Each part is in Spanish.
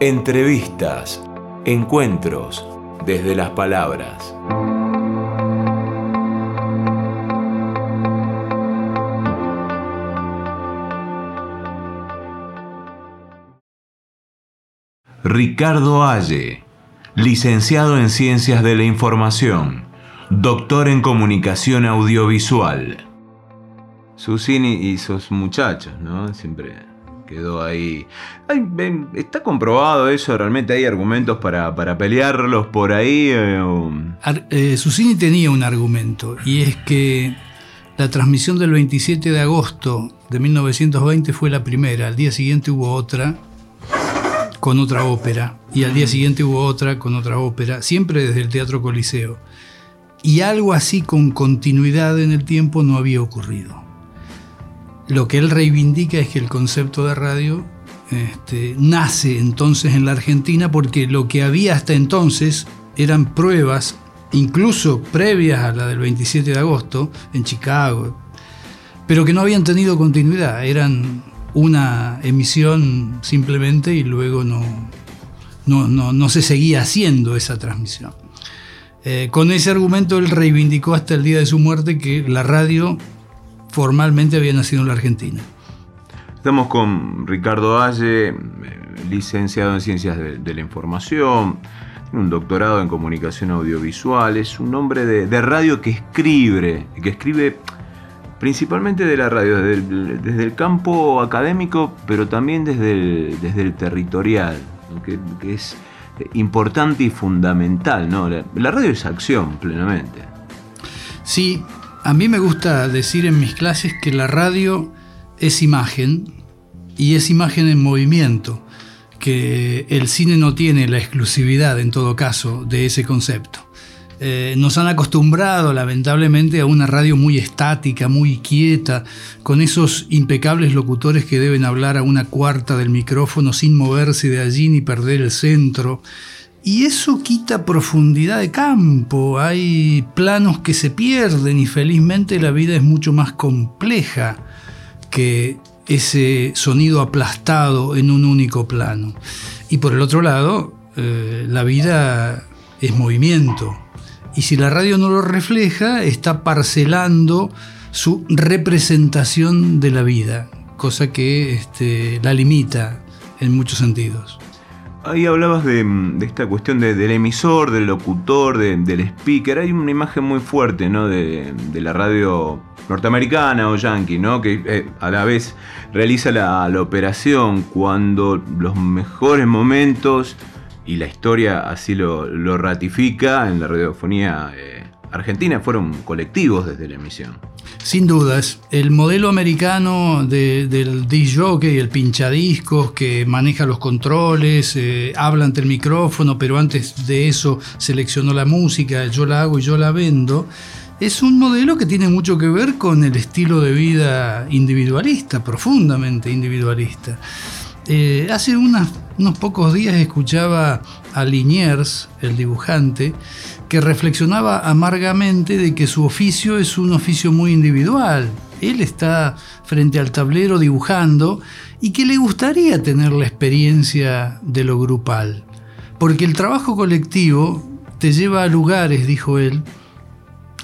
Entrevistas, encuentros desde las palabras. Ricardo Alle, licenciado en Ciencias de la Información, doctor en Comunicación Audiovisual. Susini y sus muchachos, ¿no? Siempre quedó ahí. ¿Está comprobado eso? ¿Realmente hay argumentos para, pelearlos por ahí? Eh, eh, Susini tenía un argumento, y es que la transmisión del 27 de agosto de 1920 fue la primera. Al día siguiente hubo otra con otra ópera, y al día siguiente hubo otra con otra ópera, siempre desde el Teatro Coliseo. Y algo así con continuidad en el tiempo no había ocurrido. Lo que él reivindica es que el concepto de radio este, nace entonces en la Argentina porque lo que había hasta entonces eran pruebas, incluso previas a la del 27 de agosto, en Chicago, pero que no habían tenido continuidad, eran una emisión simplemente y luego no, no, se seguía haciendo esa transmisión. Eh, con ese argumento él reivindicó hasta el día de su muerte que la radio formalmente había nacido en la Argentina. Estamos con Ricardo Valle, licenciado en Ciencias de, la Información, un doctorado en Comunicación Audiovisual, es un hombre de, radio que escribe, que escribe principalmente de la radio, desde el, campo académico, pero también desde el, desde el territorial, que, es importante y fundamental. ¿no? la radio es acción plenamente. Sí, a mí me gusta decir en mis clases que la radio es imagen y es imagen en movimiento, que el cine no tiene la exclusividad en todo caso de ese concepto. Eh, nos han acostumbrado lamentablemente a una radio muy estática, muy quieta, con esos impecables locutores que deben hablar a una cuarta del micrófono sin moverse de allí ni perder el centro. Y eso quita profundidad de campo, hay planos que se pierden y felizmente la vida es mucho más compleja que ese sonido aplastado en un único plano. Y por el otro lado, eh, la vida es movimiento. Y si la radio no lo refleja, está parcelando su representación de la vida, cosa que este, la limita en muchos sentidos. Ahí hablabas de, esta cuestión del emisor, del locutor, del speaker. Hay una imagen muy fuerte ¿no? de, la radio norteamericana o yankee, ¿no? que eh, a la vez realiza la, operación cuando los mejores momentos, y la historia así lo, ratifica en la radiofonía eh, argentina, fueron colectivos desde la emisión. Sin dudas, el modelo americano del disc jockey, el pinchadiscos que maneja los controles, eh, habla ante el micrófono, pero antes de eso seleccionó la música, yo la hago y yo la vendo, es un modelo que tiene mucho que ver con el estilo de vida individualista, profundamente individualista. Eh, hace unos pocos días escuchaba a Liniers, el dibujante, que reflexionaba amargamente de que su oficio es un oficio muy individual. Él está frente al tablero dibujando y que le gustaría tener la experiencia de lo grupal. Porque el trabajo colectivo te lleva a lugares, dijo él,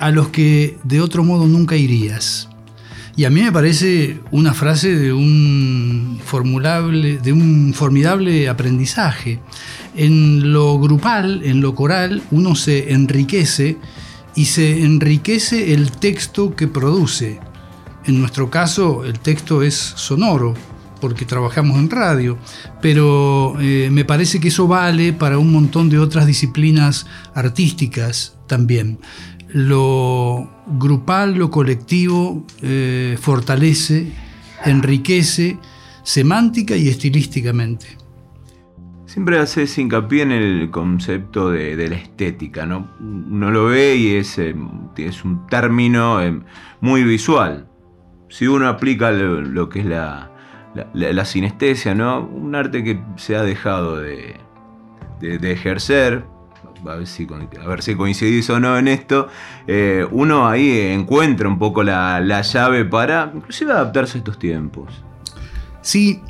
a los que de otro modo nunca irías. Y a mí me parece una frase de un, de un formidable aprendizaje. En lo grupal, en lo coral, uno se enriquece y se enriquece el texto que produce. En nuestro caso, el texto es sonoro, porque trabajamos en radio, pero eh, me parece que eso vale para un montón de otras disciplinas artísticas también lo grupal, lo colectivo eh, fortalece, enriquece semántica y estilísticamente. Siempre haces hincapié en el concepto de, la estética, ¿no? Uno lo ve y es, eh, un término eh, muy visual. Si uno aplica lo, que es la, la, sinestesia, ¿no? Un arte que se ha dejado de, de ejercer a ver si, a ver si coincidís o no en esto, eh, uno ahí encuentra un poco la, llave para inclusive adaptarse a estos tiempos. Sí,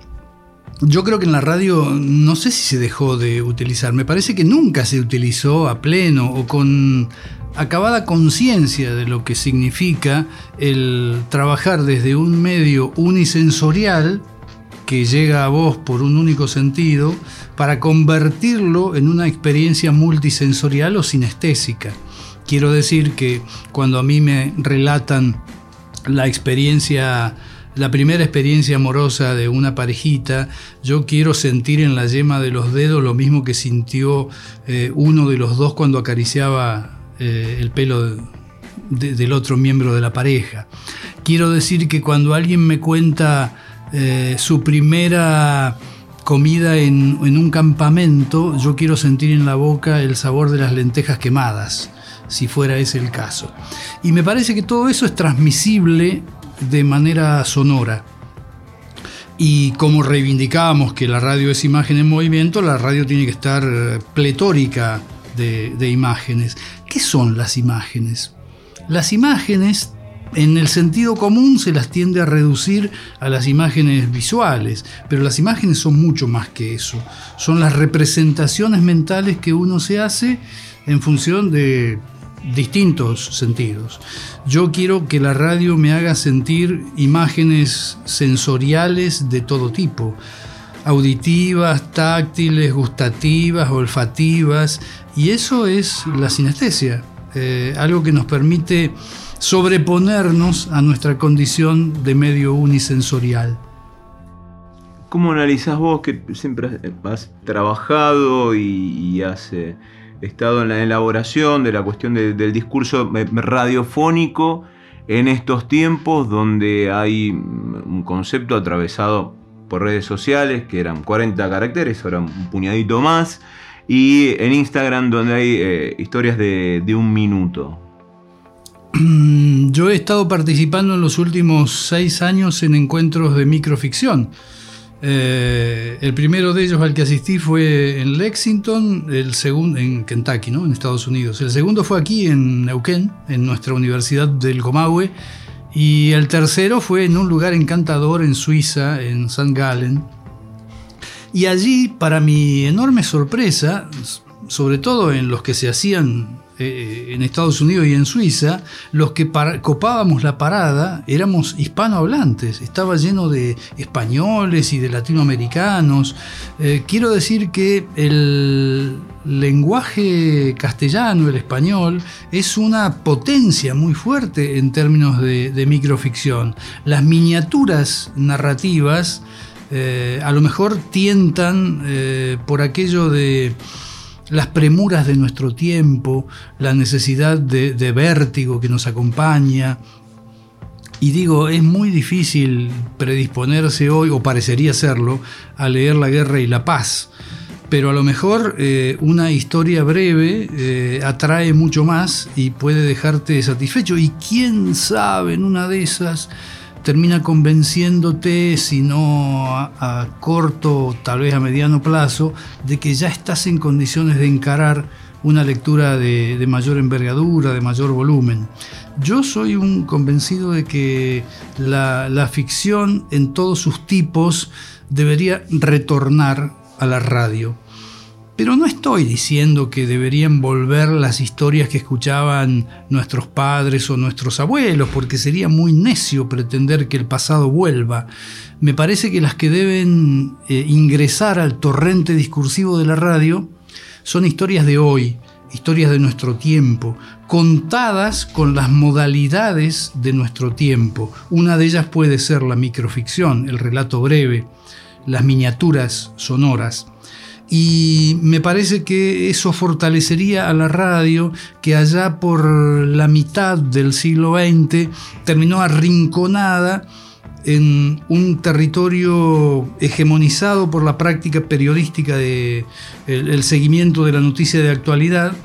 yo creo que en la radio no sé si se dejó de utilizar, me parece que nunca se utilizó a pleno o con acabada conciencia de lo que significa el trabajar desde un medio unisensorial que llega a vos por un único sentido para convertirlo en una experiencia multisensorial o sinestésica. Quiero decir que cuando a mí me relatan la experiencia la primera experiencia amorosa de una parejita, yo quiero sentir en la yema de los dedos lo mismo que sintió eh, uno de los dos cuando acariciaba eh, el pelo del otro miembro de la pareja. Quiero decir que cuando alguien me cuenta eh, su primera comida en, un campamento, yo quiero sentir en la boca el sabor de las lentejas quemadas, si fuera ese el caso. Y me parece que todo eso es transmisible de manera sonora. Y como reivindicamos que la radio es imagen en movimiento, la radio tiene que estar eh, pletórica de, imágenes. ¿Qué son las imágenes? Las imágenes en el sentido común se las tiende a reducir a las imágenes visuales, pero las imágenes son mucho más que eso. Son las representaciones mentales que uno se hace en función de distintos sentidos. Yo quiero que la radio me haga sentir imágenes sensoriales de todo tipo, auditivas, táctiles, gustativas, olfativas, y eso es la sinestesia, eh, algo que nos permite sobreponernos a nuestra condición de medio unisensorial. ¿Cómo analizás vos que siempre has trabajado y, has eh, estado en la elaboración de la cuestión del discurso radiofónico en estos tiempos donde hay un concepto atravesado por redes sociales que eran 40 caracteres, ahora un puñadito más, y en Instagram donde hay eh, historias de un minuto. Yo he estado participando en los últimos seis años en encuentros de microficción. Eh, el primero de ellos al que asistí fue en Lexington, el segundo en Kentucky, ¿no? en Estados Unidos. El segundo fue aquí en Neuquén, en nuestra Universidad del Comahue. Y el tercero fue en un lugar encantador en Suiza, en St. Gallen. Y allí, para mi enorme sorpresa, sobre todo en los que se hacían eh, en Estados Unidos y en Suiza, los que copábamos la parada éramos hispanohablantes, estaba lleno de españoles y de latinoamericanos. Eh, quiero decir que el lenguaje castellano, el español, es una potencia muy fuerte en términos de, microficción. Las miniaturas narrativas eh, a lo mejor tientan por aquello de las premuras de nuestro tiempo, la necesidad de, vértigo que nos acompaña. Y digo, es muy difícil predisponerse hoy, o parecería serlo, a leer La Guerra y la Paz. Pero a lo mejor eh, una historia breve eh, atrae mucho más y puede dejarte satisfecho. Y quién sabe, en una de esas termina convenciéndote, si no a, corto, tal vez a mediano plazo, de que ya estás en condiciones de encarar una lectura de, mayor envergadura, de mayor volumen. Yo soy un convencido de que la ficción en todos sus tipos debería retornar a la radio. Pero no estoy diciendo que deberían volver las historias que escuchaban nuestros padres o nuestros abuelos, porque sería muy necio pretender que el pasado vuelva. Me parece que las que deben eh, ingresar al torrente discursivo de la radio son historias de hoy, historias de nuestro tiempo, contadas con las modalidades de nuestro tiempo. Una de ellas puede ser la microficción, el relato breve, las miniaturas sonoras. Y me parece que eso fortalecería a la radio que allá por la mitad del siglo XX terminó arrinconada en un territorio hegemonizado por la práctica periodística de el, seguimiento de la noticia de actualidad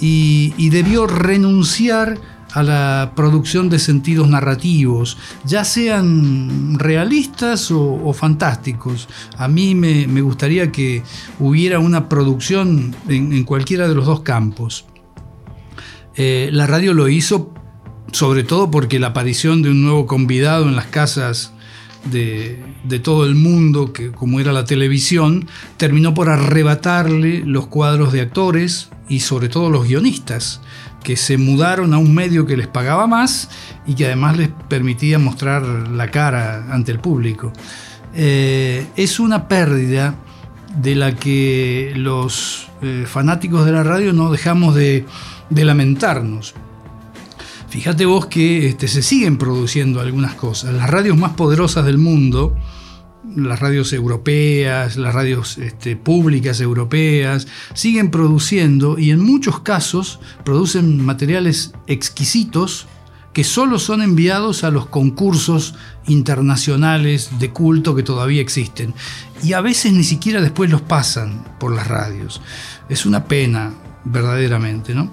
y, y debió renunciar a la producción de sentidos narrativos, ya sean realistas o, fantásticos. A mí me, gustaría que hubiera una producción en, cualquiera de los dos campos. Eh, la radio lo hizo sobre todo porque la aparición de un nuevo convidado en las casas de, todo el mundo, que, como era la televisión, terminó por arrebatarle los cuadros de actores y sobre todo los guionistas, que se mudaron a un medio que les pagaba más y que además les permitía mostrar la cara ante el público. Eh, es una pérdida de la que los eh, fanáticos de la radio no dejamos de, lamentarnos. Fíjate vos que este, se siguen produciendo algunas cosas. Las radios más poderosas del mundo, las radios europeas, las radios este, públicas europeas, siguen produciendo y en muchos casos producen materiales exquisitos que solo son enviados a los concursos internacionales de culto que todavía existen. Y a veces ni siquiera después los pasan por las radios. Es una pena, verdaderamente. ¿no?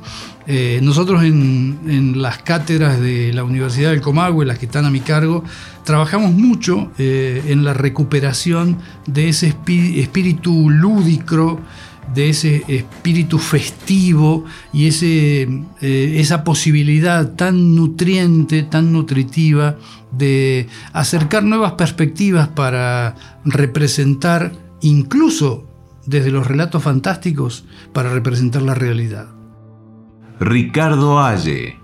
Eh, nosotros en, las cátedras de la Universidad del Comahue, las que están a mi cargo, trabajamos mucho eh, en la recuperación de ese espíritu lúdico de ese espíritu festivo y ese, eh, esa posibilidad tan nutriente, tan nutritiva de acercar nuevas perspectivas para representar, incluso desde los relatos fantásticos, para representar la realidad. Ricardo Alle,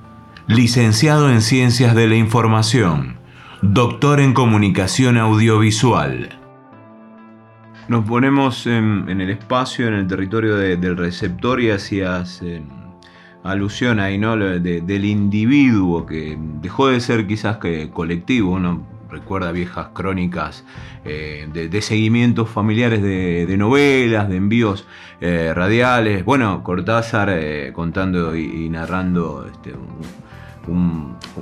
licenciado en Ciencias de la Información, doctor en Comunicación Audiovisual nos ponemos en, el espacio, en el territorio del receptor y hacías eh, alusión ahí, ¿no? del individuo que dejó de ser quizás que colectivo, uno recuerda viejas crónicas eh, de, seguimientos familiares de, novelas, de envíos eh, radiales, bueno, Cortázar contando y, narrando este,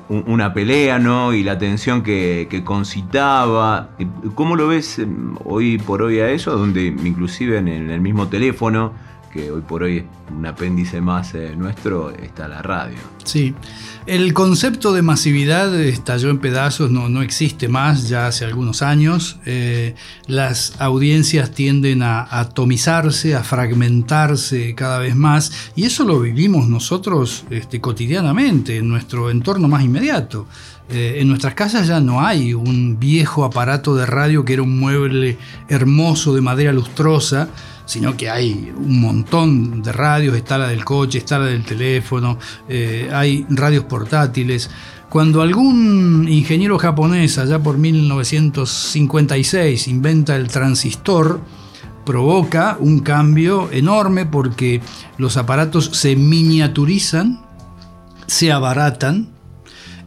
una pelea, ¿no? Y la tensión que, concitaba. ¿Cómo lo ves em, hoy por hoy a eso? Donde inclusive en el mismo teléfono que hoy por hoy es un apéndice más eh, nuestro, está la radio. Sí, el concepto de masividad estalló en pedazos, no, no existe más ya hace algunos años. Eh, las audiencias tienden a, atomizarse, a fragmentarse cada vez más, y eso lo vivimos nosotros este, cotidianamente en nuestro entorno más inmediato. Eh, en nuestras casas ya no hay un viejo aparato de radio que era un mueble hermoso de madera lustrosa, sino que hay un montón de radios, está la del coche, está la del teléfono, eh, hay radios portátiles. Cuando algún ingeniero japonés allá por 1956 inventa el transistor, provoca un cambio enorme porque los aparatos se miniaturizan, se abaratan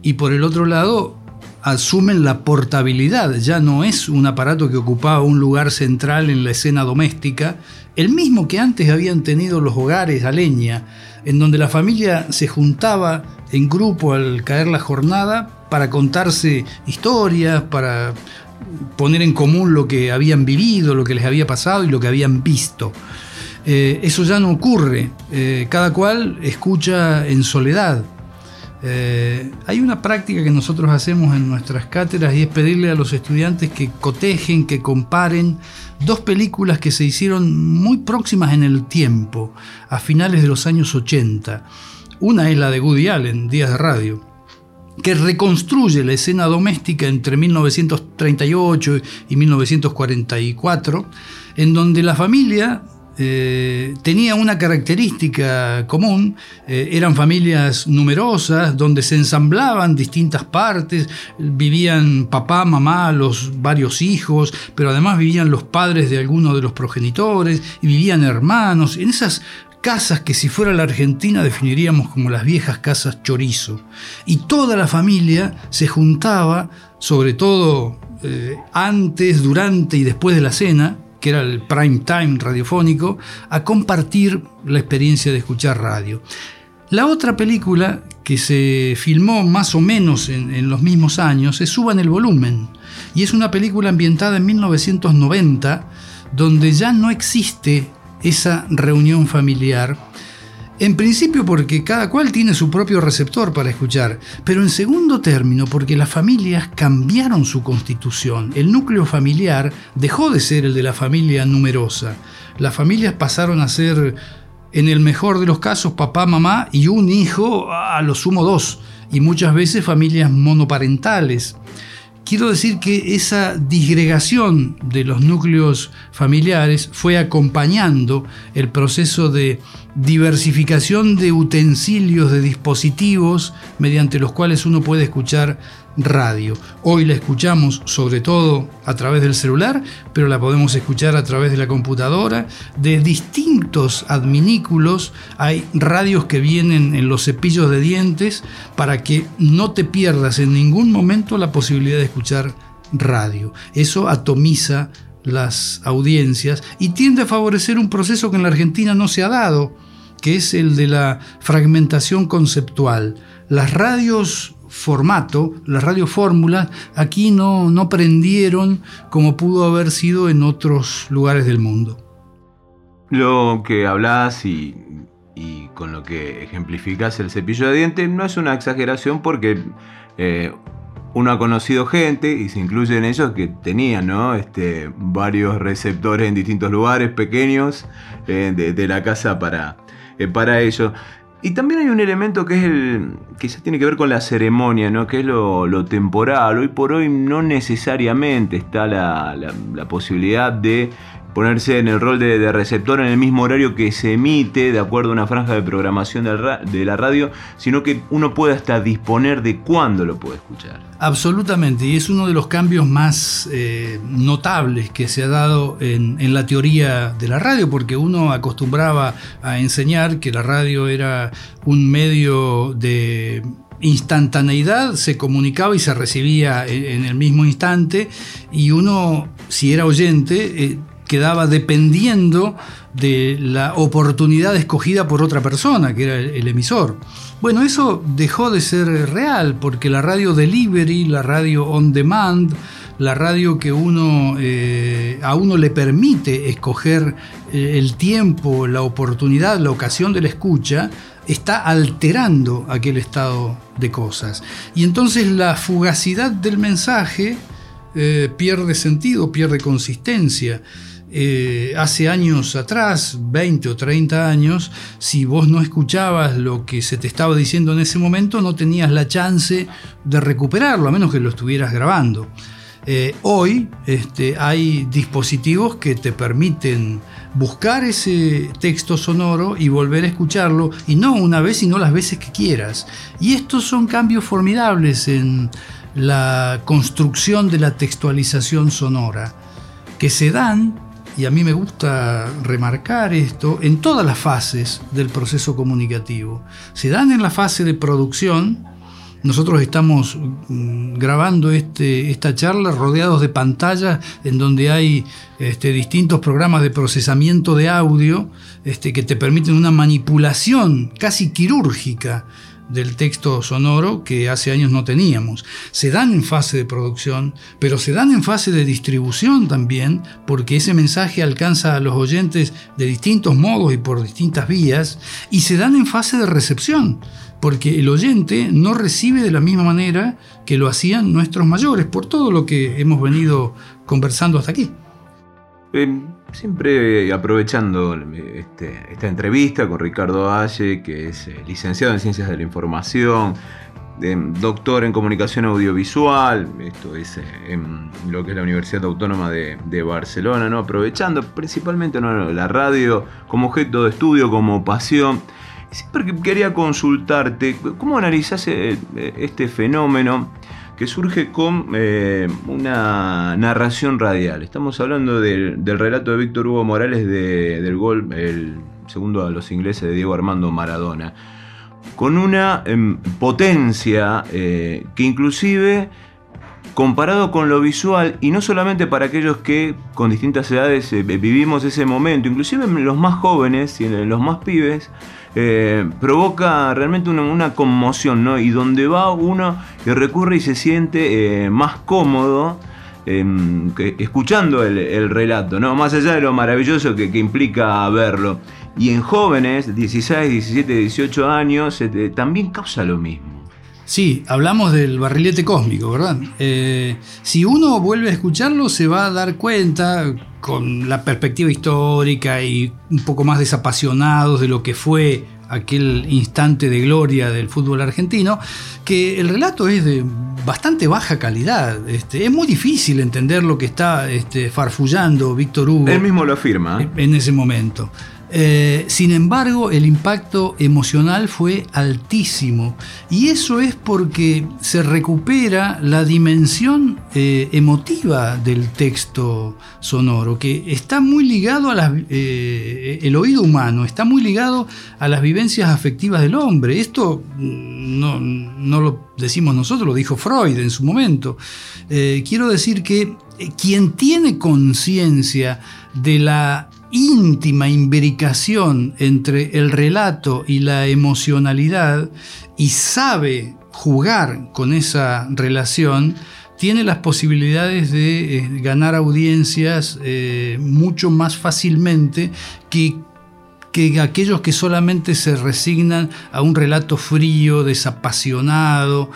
y por el otro lado asumen la portabilidad, ya no es un aparato que ocupaba un lugar central en la escena doméstica, el mismo que antes habían tenido los hogares a leña, en donde la familia se juntaba en grupo al caer la jornada para contarse historias, para poner en común lo que habían vivido, lo que les había pasado y lo que habían visto. Eh, eso ya no ocurre, eh, cada cual escucha en soledad. Eh, hay una práctica que nosotros hacemos en nuestras cátedras y es pedirle a los estudiantes que cotejen, que comparen dos películas que se hicieron muy próximas en el tiempo, a finales de los años 80. Una es la de Woody Allen, Días de Radio, que reconstruye la escena doméstica entre 1938 y 1944, en donde la familia eh, tenía una característica común, eh, eran familias numerosas donde se ensamblaban distintas partes, vivían papá, mamá, los varios hijos, pero además vivían los padres de algunos de los progenitores y vivían hermanos, en esas casas que si fuera la Argentina definiríamos como las viejas casas chorizo. Y toda la familia se juntaba, sobre todo eh, antes, durante y después de la cena, que era el prime time radiofónico, a compartir la experiencia de escuchar radio. La otra película que se filmó más o menos en, los mismos años es Suban el volumen, y es una película ambientada en 1990, donde ya no existe esa reunión familiar, en principio porque cada cual tiene su propio receptor para escuchar, pero en segundo término porque las familias cambiaron su constitución. El núcleo familiar dejó de ser el de la familia numerosa. Las familias pasaron a ser, en el mejor de los casos, papá, mamá y un hijo, a lo sumo dos, y muchas veces familias monoparentales quiero decir que esa disgregación de los núcleos familiares fue acompañando el proceso de diversificación de utensilios, de dispositivos mediante los cuales uno puede escuchar radio. Hoy la escuchamos sobre todo a través del celular, pero la podemos escuchar a través de la computadora, de distintos adminículos. Hay radios que vienen en los cepillos de dientes para que no te pierdas en ningún momento la posibilidad de escuchar radio. Eso atomiza las audiencias y tiende a favorecer un proceso que en la Argentina no se ha dado, que es el de la fragmentación conceptual. Las radios formato, las radiofórmulas, aquí no, no prendieron como pudo haber sido en otros lugares del mundo. Lo que hablas y, con lo que ejemplificas el cepillo de dientes no es una exageración porque eh, uno ha conocido gente, y se incluyen ellos, que tenían ¿no? este, varios receptores en distintos lugares pequeños eh, de, la casa para, eh, para ello. Y también hay un elemento que es el ya tiene que ver con la ceremonia, ¿no? que es lo, temporal. Hoy por hoy no necesariamente está la, la posibilidad de ponerse en el rol de, receptor en el mismo horario que se emite, de acuerdo a una franja de programación de la radio, sino que uno puede hasta disponer de cuándo lo puede escuchar. Absolutamente, y es uno de los cambios más eh, notables que se ha dado en, la teoría de la radio, porque uno acostumbraba a enseñar que la radio era un medio de instantaneidad se comunicaba y se recibía en, el mismo instante y uno, si era oyente, eh, quedaba dependiendo de la oportunidad escogida por otra persona, que era el, emisor. Bueno, eso dejó de ser real porque la radio delivery, la radio on demand, la radio que uno, eh, a uno le permite escoger eh, el tiempo, la oportunidad, la ocasión de la escucha, está alterando aquel estado de cosas. Y entonces la fugacidad del mensaje eh, pierde sentido, pierde consistencia. Eh, hace años atrás, 20 o 30 años, si vos no escuchabas lo que se te estaba diciendo en ese momento, no tenías la chance de recuperarlo, a menos que lo estuvieras grabando. Eh, hoy este, hay dispositivos que te permiten buscar ese texto sonoro y volver a escucharlo, y no una vez, sino las veces que quieras. Y estos son cambios formidables en la construcción de la textualización sonora, que se dan y a mí me gusta remarcar esto, en todas las fases del proceso comunicativo. Se dan en la fase de producción, nosotros estamos mm, grabando este, esta charla rodeados de pantallas en donde hay este, distintos programas de procesamiento de audio este, que te permiten una manipulación casi quirúrgica del texto sonoro que hace años no teníamos. Se dan en fase de producción, pero se dan en fase de distribución también, porque ese mensaje alcanza a los oyentes de distintos modos y por distintas vías, y se dan en fase de recepción, porque el oyente no recibe de la misma manera que lo hacían nuestros mayores, por todo lo que hemos venido conversando hasta aquí. Em, siempre aprovechando este, esta entrevista con Ricardo Valle, que es eh, licenciado en Ciencias de la Información, em, doctor en Comunicación Audiovisual, esto es eh, en lo que es la Universidad Autónoma de, Barcelona, ¿no? aprovechando principalmente la radio como objeto de estudio, como pasión. Siempre quería consultarte, ¿cómo analizás eh, este fenómeno? Que surge con eh, una narración radial. Estamos hablando del, relato de Víctor Hugo Morales del gol, el segundo a los ingleses de Diego Armando Maradona, con una em, potencia eh, que inclusive comparado con lo visual, y no solamente para aquellos que con distintas edades eh, vivimos ese momento, inclusive los más jóvenes y los más pibes, eh, provoca realmente una, conmoción, ¿no? Y donde va uno que recurre y se siente eh, más cómodo em, escuchando el, relato, ¿no? Más allá de lo maravilloso que, implica verlo. Y en jóvenes, 16, 17, 18 años, este, también causa lo mismo. Sí, hablamos del barrilete cósmico, ¿verdad? Eh, si uno vuelve a escucharlo, se va a dar cuenta, con la perspectiva histórica y un poco más desapasionados de lo que fue aquel instante de gloria del fútbol argentino, que el relato es de bastante baja calidad. Este, es muy difícil entender lo que está este, farfullando Víctor Hugo. Él mismo lo afirma. ¿eh? En ese momento. Eh, sin embargo, el impacto emocional fue altísimo y eso es porque se recupera la dimensión eh, emotiva del texto sonoro, que está muy ligado a eh, el oído humano, está muy ligado a las vivencias afectivas del hombre. Esto mm, no, no lo decimos nosotros, lo dijo Freud en su momento. quiero decir que quien tiene conciencia de la íntima imbricación entre el relato y la emocionalidad y sabe jugar con esa relación, tiene las posibilidades de eh, ganar audiencias eh, mucho más fácilmente que, que aquellos que solamente se resignan a un relato frío, desapasionado,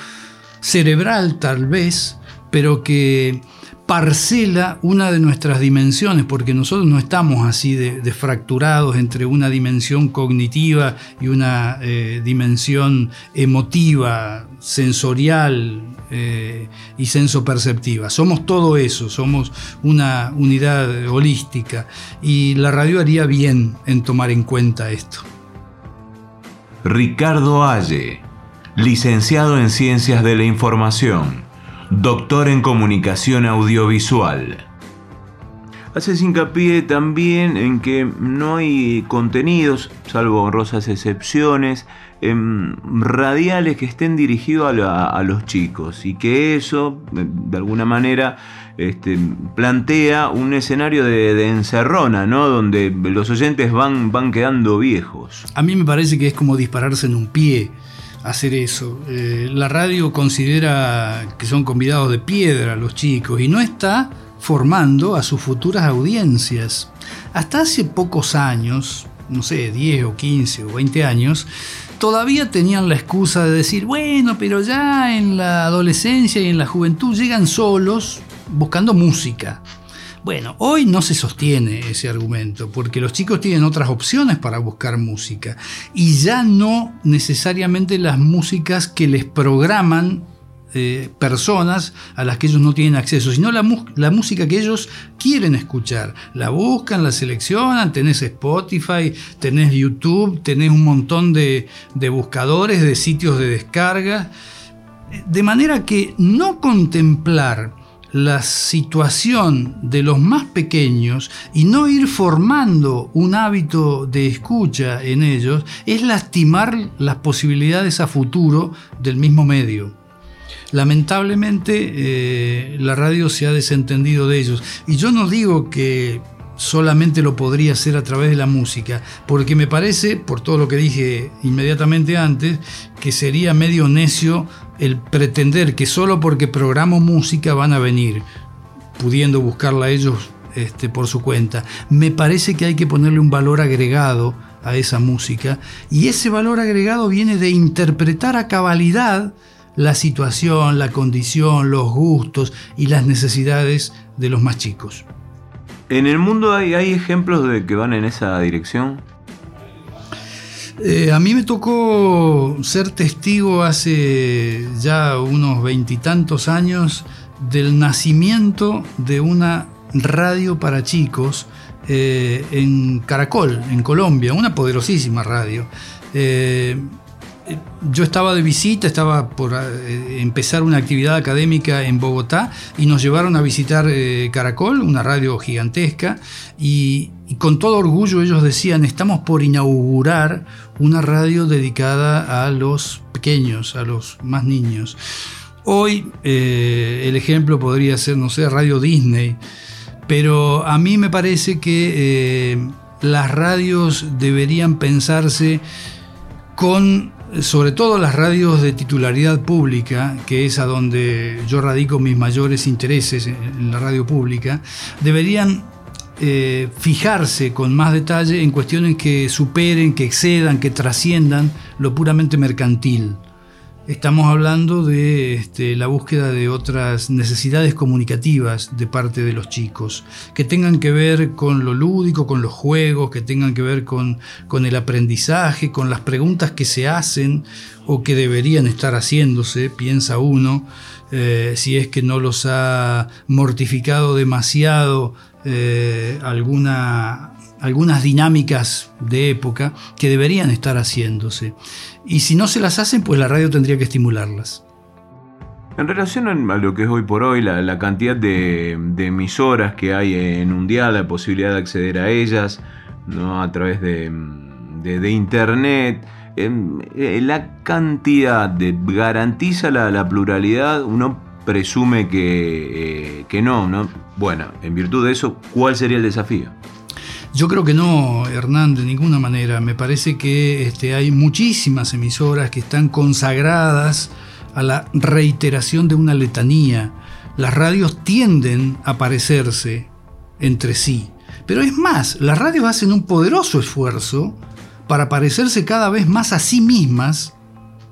cerebral tal vez, pero que parcela una de nuestras dimensiones, porque nosotros no estamos así de, fracturados entre una dimensión cognitiva y una eh, dimensión emotiva, sensorial eh, y sensoperceptiva. Somos todo eso, somos una unidad holística y la radio haría bien en tomar en cuenta esto. Ricardo Alle, licenciado en Ciencias de la Información doctor en comunicación audiovisual. Haces hincapié también en que no hay contenidos, salvo honrosas excepciones, em, radiales que estén dirigidos a, los chicos y que eso, de alguna manera, este, plantea un escenario de, encerrona, ¿no? donde los oyentes van, van quedando viejos. A mí me parece que es como dispararse en un pie hacer eso. Eh, la radio considera que son convidados de piedra los chicos y no está formando a sus futuras audiencias. Hasta hace pocos años, no sé, 10 o 15 o 20 años, todavía tenían la excusa de decir, bueno, pero ya en la adolescencia y en la juventud llegan solos buscando música. Bueno, hoy no se sostiene ese argumento porque los chicos tienen otras opciones para buscar música y ya no necesariamente las músicas que les programan eh, personas a las que ellos no tienen acceso, sino la, música que ellos quieren escuchar. La buscan, la seleccionan, tenés Spotify, tenés YouTube, tenés un montón de, de buscadores, de sitios de descarga. De manera que no contemplar la situación de los más pequeños y no ir formando un hábito de escucha en ellos es lastimar las posibilidades a futuro del mismo medio. Lamentablemente eh, la radio se ha desentendido de ellos y yo no digo que solamente lo podría hacer a través de la música, porque me parece, por todo lo que dije inmediatamente antes, que sería medio necio el pretender que solo porque programo música van a venir, pudiendo buscarla ellos este, por su cuenta. Me parece que hay que ponerle un valor agregado a esa música y ese valor agregado viene de interpretar a cabalidad la situación, la condición, los gustos y las necesidades de los más chicos. ¿En el mundo hay, hay ejemplos de que van en esa dirección? Eh, a mí me tocó ser testigo hace ya unos veintitantos años del nacimiento de una radio para chicos eh, en Caracol, en Colombia, una poderosísima radio. Eh, yo estaba de visita, estaba por eh, empezar una actividad académica en Bogotá y nos llevaron a visitar eh, Caracol, una radio gigantesca, y, con todo orgullo ellos decían, estamos por inaugurar una radio dedicada a los pequeños, a los más niños. Hoy eh, el ejemplo podría ser, no sé, Radio Disney, pero a mí me parece que las radios deberían pensarse con sobre todo las radios de titularidad pública, que es a donde yo radico mis mayores intereses en la radio pública, deberían eh, fijarse con más detalle en cuestiones que superen, que excedan, que trasciendan lo puramente mercantil. Estamos hablando de este, la búsqueda de otras necesidades comunicativas de parte de los chicos, que tengan que ver con lo lúdico, con los juegos, que tengan que ver con, el aprendizaje, con las preguntas que se hacen o que deberían estar haciéndose, piensa uno, eh, si es que no los ha mortificado demasiado eh, alguna, algunas dinámicas de época que deberían estar haciéndose. Y si no se las hacen, pues la radio tendría que estimularlas. En relación a lo que es hoy por hoy, la, cantidad de, emisoras que hay en un día, la posibilidad de acceder a ellas ¿no? a través de, internet, Em, eh, la cantidad de garantiza la, pluralidad, uno presume que, eh, que no, no. Bueno, en virtud de eso, ¿cuál sería el desafío? Yo creo que no, Hernán, de ninguna manera. Me parece que este, hay muchísimas emisoras que están consagradas a la reiteración de una letanía. Las radios tienden a parecerse entre sí. Pero es más, las radios hacen un poderoso esfuerzo para parecerse cada vez más a sí mismas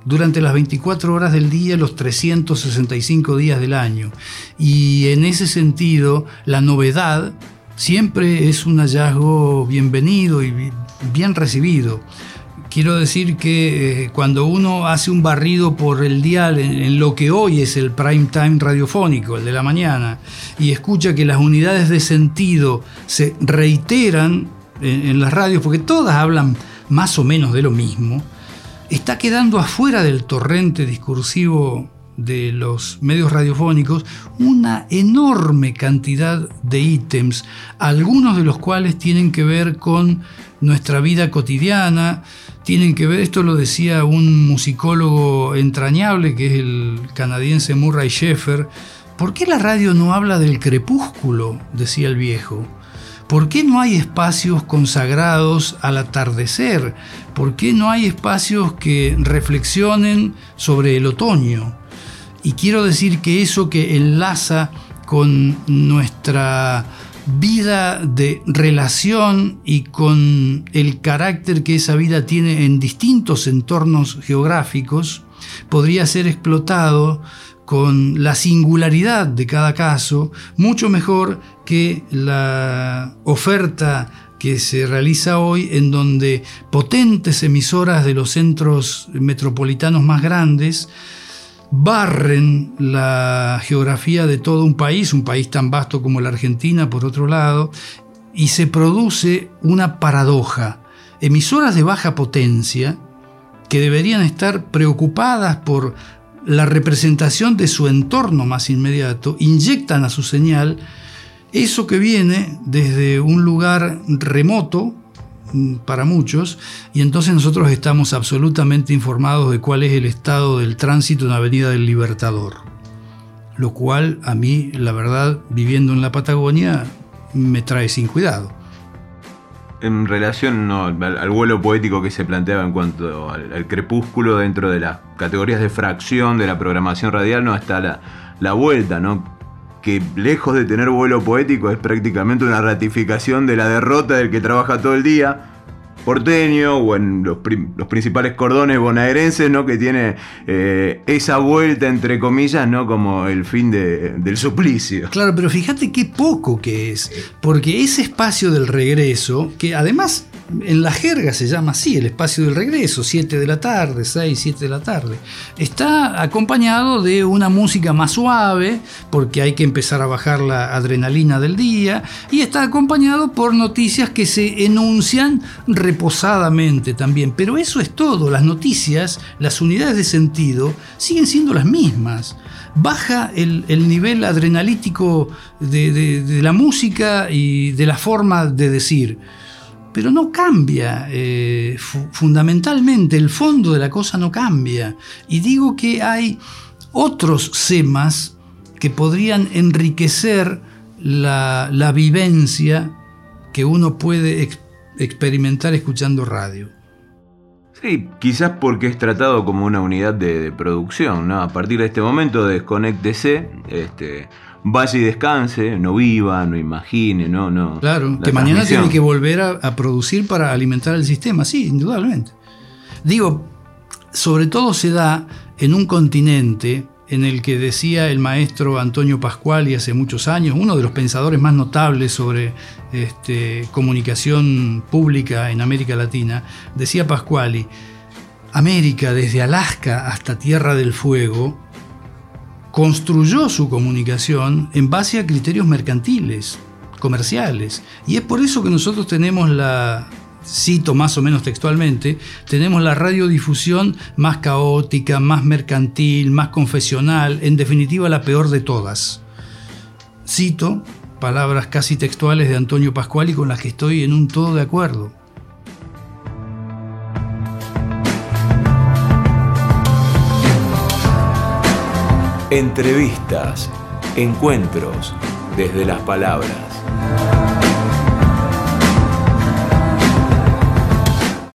durante las 24 horas del día, los 365 días del año. Y en ese sentido, la novedad siempre es un hallazgo bienvenido y bien recibido. Quiero decir que eh, cuando uno hace un barrido por el dial en, lo que hoy es el prime time radiofónico, el de la mañana, y escucha que las unidades de sentido se reiteran en las radios, porque todas hablan más o menos de lo mismo, está quedando afuera del torrente discursivo de los medios radiofónicos una enorme cantidad de ítems, algunos de los cuales tienen que ver con nuestra vida cotidiana, tienen que ver, esto lo decía un musicólogo entrañable que es el canadiense Murray Sheffer, ¿por qué la radio no habla del crepúsculo? decía el viejo. ¿Por qué no hay espacios consagrados al atardecer? ¿Por qué no hay espacios que reflexionen sobre el otoño? Y quiero decir que eso que enlaza con nuestra vida de relación y con el carácter que esa vida tiene en distintos entornos geográficos, podría ser explotado con la singularidad de cada caso, mucho mejor que la oferta que se realiza hoy en donde potentes emisoras de los centros metropolitanos más grandes barren la geografía de todo un país, un país tan vasto como la Argentina por otro lado, y se produce una paradoja. Emisoras de baja potencia que deberían estar preocupadas por la representación de su entorno más inmediato, inyectan a su señal eso que viene desde un lugar remoto para muchos, y entonces nosotros estamos absolutamente informados de cuál es el estado del tránsito en la Avenida del Libertador. Lo cual a mí, la verdad, viviendo en la Patagonia, me trae sin cuidado en relación al, vuelo poético que se planteaba en cuanto al, crepúsculo dentro de las categorías de fracción de la programación radial, no está la, la vuelta, ¿no? Que lejos de tener vuelo poético es prácticamente una ratificación de la derrota del que trabaja todo el día porteño o en los, principales cordones bonaerenses, ¿no? Que tiene eh, esa vuelta, entre comillas, ¿no? Como el fin del suplicio. Claro, pero fíjate qué poco que es, porque ese espacio del regreso, que además en la jerga se llama así, el espacio del regreso, 7 de la tarde, 6, 7 de la tarde. Está acompañado de una música más suave, porque hay que empezar a bajar la adrenalina del día, y está acompañado por noticias que se enuncian reposadamente también. Pero eso es todo, las noticias, las unidades de sentido, siguen siendo las mismas. Baja el, nivel adrenalítico de la música y de la forma de decir pero no cambia. Eh, fundamentalmente, el fondo de la cosa no cambia. Y digo que hay otros semas que podrían enriquecer la, vivencia que uno puede experimentar escuchando radio. Sí, quizás porque es tratado como una unidad de, producción, ¿no? A partir de este momento, desconéctese, este, vaya y descanse, no viva, no imagine, no, no. Claro, que mañana tiene que volver a, producir para alimentar el sistema, sí, indudablemente. Digo, sobre todo se da en un continente en el que decía el maestro Antonio Pascuali hace muchos años, uno de los pensadores más notables sobre este, comunicación pública en América Latina, decía Pascuali, América desde Alaska hasta Tierra del Fuego construyó su comunicación en base a criterios mercantiles, comerciales, y es por eso que nosotros tenemos la cito más o menos textualmente, tenemos la radiodifusión más caótica, más mercantil, más confesional, en definitiva la peor de todas. Cito palabras casi textuales de Antonio Pascuali con las que estoy en un todo de acuerdo. Entrevistas, encuentros desde las palabras.